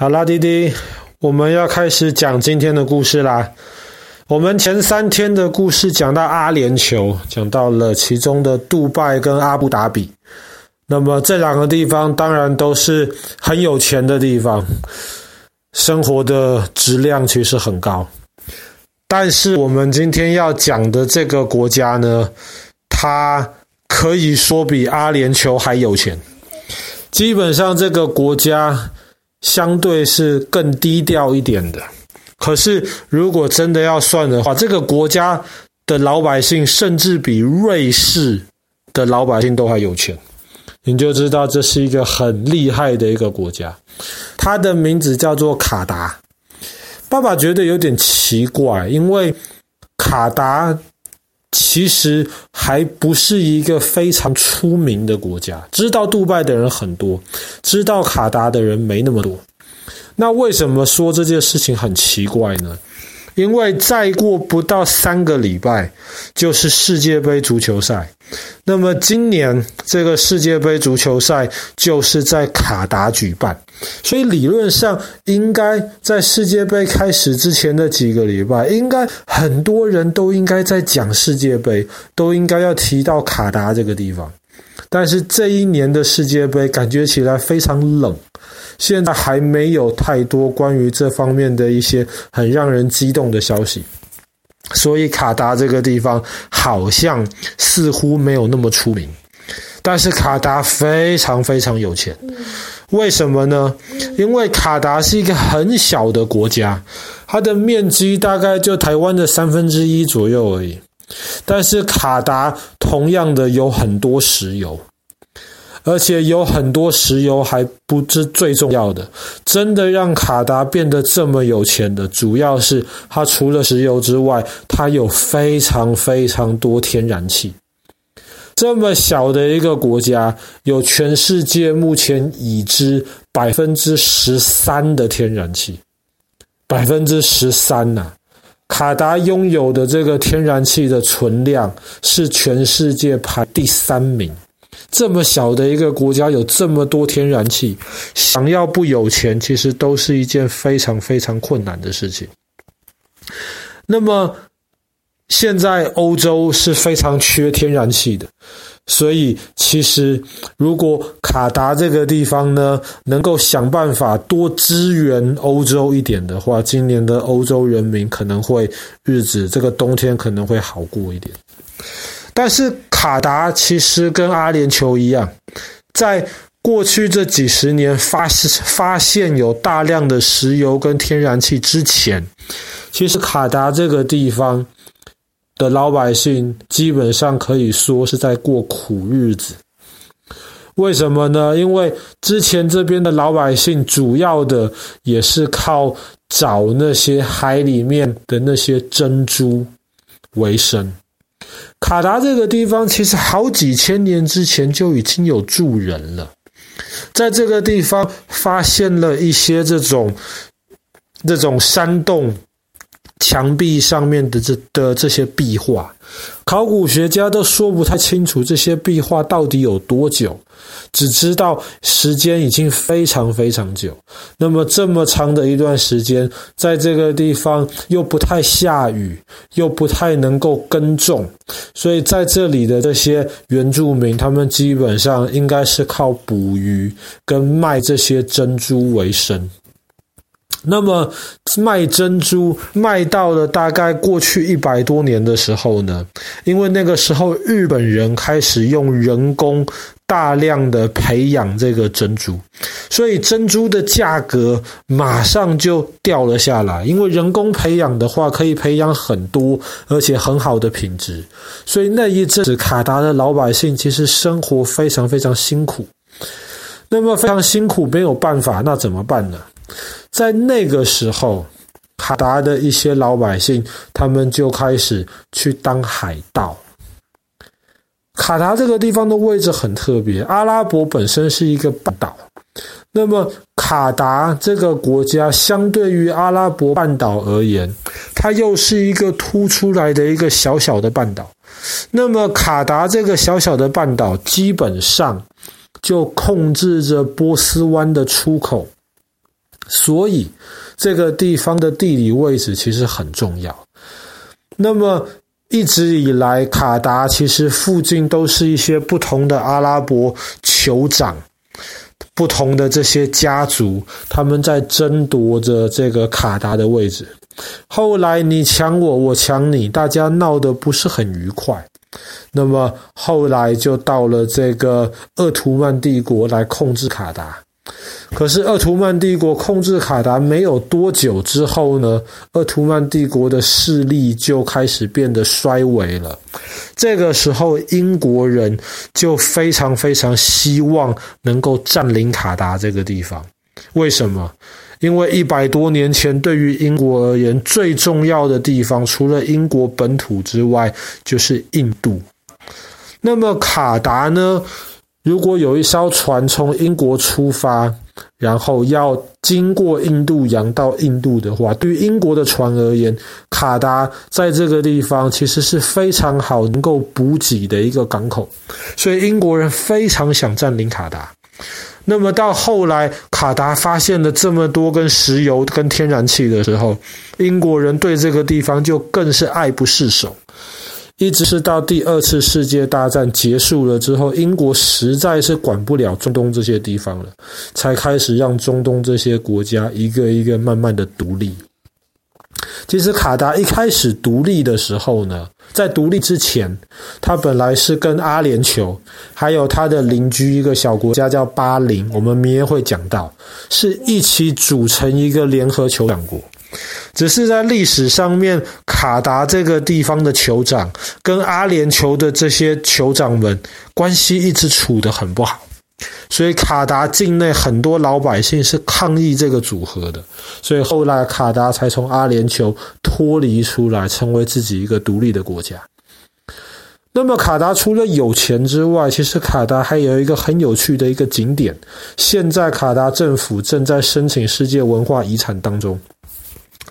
好啦，弟弟，我们要开始讲今天的故事啦。我们前三天的故事讲到阿联酋，讲到了其中的杜拜跟阿布达比。那么这两个地方当然都是很有钱的地方，生活的质量其实很高。但是我们今天要讲的这个国家呢，它可以说比阿联酋还有钱。基本上这个国家。相对是更低调一点的，可是如果真的要算的话，这个国家的老百姓甚至比瑞士的老百姓都还有钱，你就知道这是一个很厉害的一个国家。它的名字叫做卡达。爸爸觉得有点奇怪，因为卡达。其实还不是一个非常出名的国家，知道杜拜的人很多，知道卡达的人没那么多。那为什么说这件事情很奇怪呢？因为再过不到三个礼拜就是世界杯足球赛，那么今年这个世界杯足球赛就是在卡达举办，所以理论上应该在世界杯开始之前的几个礼拜，应该很多人都应该在讲世界杯，都应该要提到卡达这个地方。但是这一年的世界杯感觉起来非常冷。现在还没有太多关于这方面的一些很让人激动的消息，所以卡达这个地方好像似乎没有那么出名。但是卡达非常非常有钱，为什么呢？因为卡达是一个很小的国家，它的面积大概就台湾的三分之一左右而已。但是卡达同样的有很多石油。而且有很多石油还不是最重要的，真的让卡达变得这么有钱的，主要是它除了石油之外，它有非常非常多天然气。这么小的一个国家，有全世界目前已知百分之十三的天然气，百分之十三呐！卡达拥有的这个天然气的存量是全世界排第三名。这么小的一个国家有这么多天然气，想要不有钱，其实都是一件非常非常困难的事情。那么现在欧洲是非常缺天然气的，所以其实如果卡达这个地方呢，能够想办法多支援欧洲一点的话，今年的欧洲人民可能会日子这个冬天可能会好过一点。但是卡达其实跟阿联酋一样，在过去这几十年发发现有大量的石油跟天然气之前，其实卡达这个地方的老百姓基本上可以说是在过苦日子。为什么呢？因为之前这边的老百姓主要的也是靠找那些海里面的那些珍珠为生。卡达这个地方其实好几千年之前就已经有住人了，在这个地方发现了一些这种这种山洞。墙壁上面的这的这些壁画，考古学家都说不太清楚这些壁画到底有多久，只知道时间已经非常非常久。那么这么长的一段时间，在这个地方又不太下雨，又不太能够耕种，所以在这里的这些原住民，他们基本上应该是靠捕鱼跟卖这些珍珠为生。那么卖珍珠卖到了大概过去一百多年的时候呢，因为那个时候日本人开始用人工大量的培养这个珍珠，所以珍珠的价格马上就掉了下来。因为人工培养的话，可以培养很多而且很好的品质，所以那一阵子卡达的老百姓其实生活非常非常辛苦。那么非常辛苦，没有办法，那怎么办呢？在那个时候，卡达的一些老百姓，他们就开始去当海盗。卡达这个地方的位置很特别，阿拉伯本身是一个半岛，那么卡达这个国家相对于阿拉伯半岛而言，它又是一个凸出来的一个小小的半岛。那么卡达这个小小的半岛，基本上就控制着波斯湾的出口。所以这个地方的地理位置其实很重要。那么一直以来，卡达其实附近都是一些不同的阿拉伯酋长。不同的这些家族，他们在争夺着这个卡达的位置。后来你抢我，我抢你，大家闹得不是很愉快。那么后来就到了这个鄂图曼帝国来控制卡达。可是鄂图曼帝国控制卡达没有多久之后呢，鄂图曼帝国的势力就开始变得衰微了。这个时候，英国人就非常非常希望能够占领卡达这个地方。为什么？因为一百多年前，对于英国而言，最重要的地方除了英国本土之外，就是印度。那么卡达呢？如果有一艘船从英国出发，然后要经过印度洋到印度的话，对于英国的船而言，卡达在这个地方其实是非常好能够补给的一个港口，所以英国人非常想占领卡达。那么到后来，卡达发现了这么多跟石油跟天然气的时候，英国人对这个地方就更是爱不释手。一直是到第二次世界大战结束了之后，英国实在是管不了中东这些地方了，才开始让中东这些国家一个一个慢慢的独立。其实卡达一开始独立的时候呢，在独立之前，它本来是跟阿联酋还有它的邻居一个小国家叫巴林，我们明天会讲到，是一起组成一个联合酋长国。只是在历史上面，卡达这个地方的酋长跟阿联酋的这些酋长们关系一直处得很不好，所以卡达境内很多老百姓是抗议这个组合的，所以后来卡达才从阿联酋脱离出来，成为自己一个独立的国家。那么卡达除了有钱之外，其实卡达还有一个很有趣的一个景点，现在卡达政府正在申请世界文化遗产当中。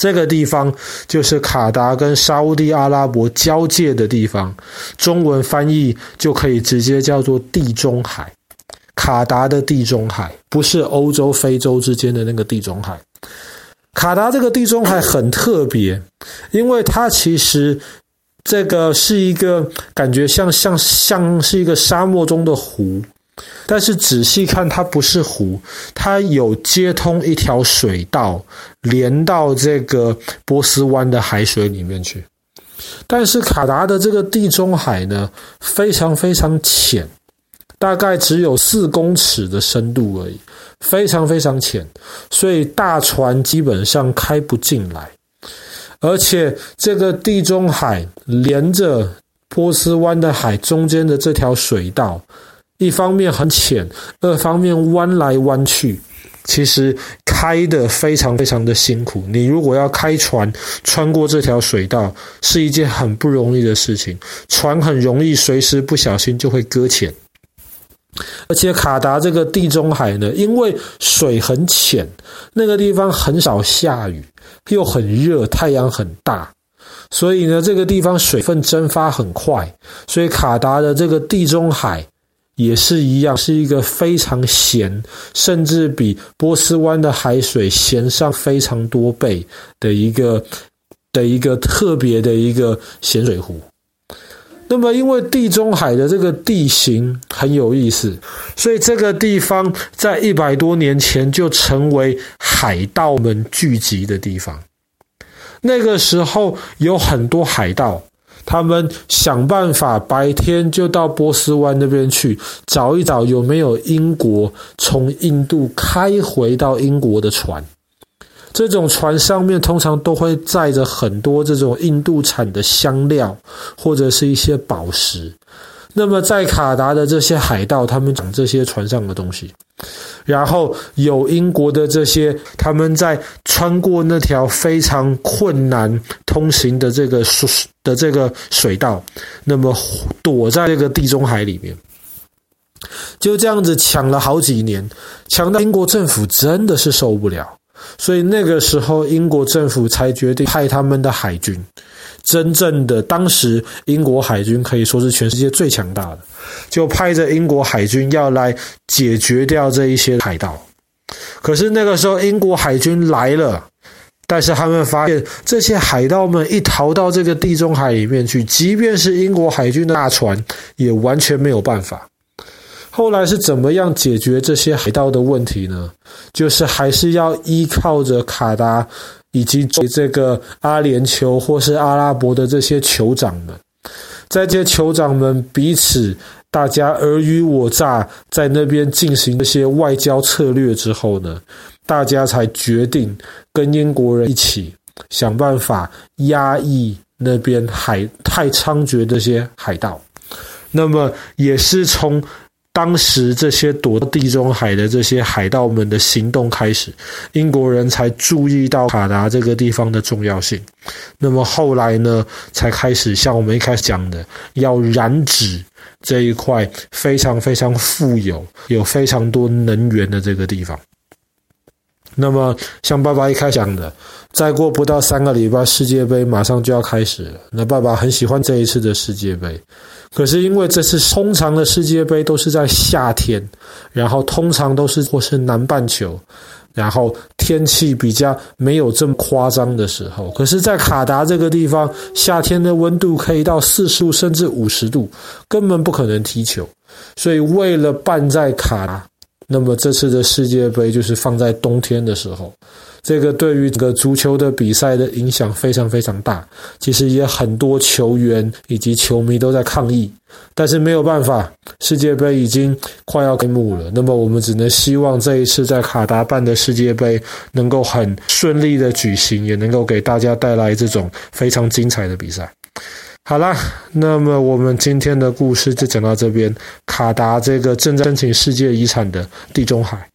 这个地方就是卡达跟沙乌地阿拉伯交界的地方，中文翻译就可以直接叫做地中海。卡达的地中海不是欧洲、非洲之间的那个地中海。卡达这个地中海很特别，因为它其实这个是一个感觉像像像是一个沙漠中的湖。但是仔细看，它不是湖，它有接通一条水道，连到这个波斯湾的海水里面去。但是卡达的这个地中海呢，非常非常浅，大概只有四公尺的深度而已，非常非常浅，所以大船基本上开不进来。而且这个地中海连着波斯湾的海中间的这条水道。一方面很浅，二方面弯来弯去，其实开得非常非常的辛苦。你如果要开船穿过这条水道，是一件很不容易的事情，船很容易随时不小心就会搁浅。而且卡达这个地中海呢，因为水很浅，那个地方很少下雨，又很热，太阳很大，所以呢，这个地方水分蒸发很快，所以卡达的这个地中海。也是一样，是一个非常咸，甚至比波斯湾的海水咸上非常多倍的一个的一个特别的一个咸水湖。那么，因为地中海的这个地形很有意思，所以这个地方在一百多年前就成为海盗们聚集的地方。那个时候有很多海盗。他们想办法白天就到波斯湾那边去找一找有没有英国从印度开回到英国的船。这种船上面通常都会载着很多这种印度产的香料或者是一些宝石。那么在卡达的这些海盗，他们讲这些船上的东西。然后有英国的这些，他们在穿过那条非常困难通行的这个水的这个水道，那么躲在这个地中海里面，就这样子抢了好几年，抢到英国政府真的是受不了，所以那个时候英国政府才决定派他们的海军。真正的当时，英国海军可以说是全世界最强大的，就派着英国海军要来解决掉这一些海盗。可是那个时候英国海军来了，但是他们发现这些海盗们一逃到这个地中海里面去，即便是英国海军的大船，也完全没有办法。后来是怎么样解决这些海盗的问题呢？就是还是要依靠着卡达以及这个阿联酋或是阿拉伯的这些酋长们，在这些酋长们彼此大家尔虞我诈，在那边进行这些外交策略之后呢，大家才决定跟英国人一起想办法压抑那边海太猖獗这些海盗。那么也是从。当时这些躲地中海的这些海盗们的行动开始，英国人才注意到卡达这个地方的重要性。那么后来呢，才开始像我们一开始讲的，要染指这一块非常非常富有、有非常多能源的这个地方。那么像爸爸一开始讲的，再过不到三个礼拜，世界杯马上就要开始了。那爸爸很喜欢这一次的世界杯。可是因为这次通常的世界杯都是在夏天，然后通常都是或是南半球，然后天气比较没有这么夸张的时候。可是，在卡达这个地方，夏天的温度可以到四十度甚至五十度，根本不可能踢球。所以为了办在卡达，那么这次的世界杯就是放在冬天的时候。这个对于这个足球的比赛的影响非常非常大，其实也很多球员以及球迷都在抗议，但是没有办法，世界杯已经快要开幕了，那么我们只能希望这一次在卡达办的世界杯能够很顺利的举行，也能够给大家带来这种非常精彩的比赛。好啦，那么我们今天的故事就讲到这边，卡达这个正在申请世界遗产的地中海。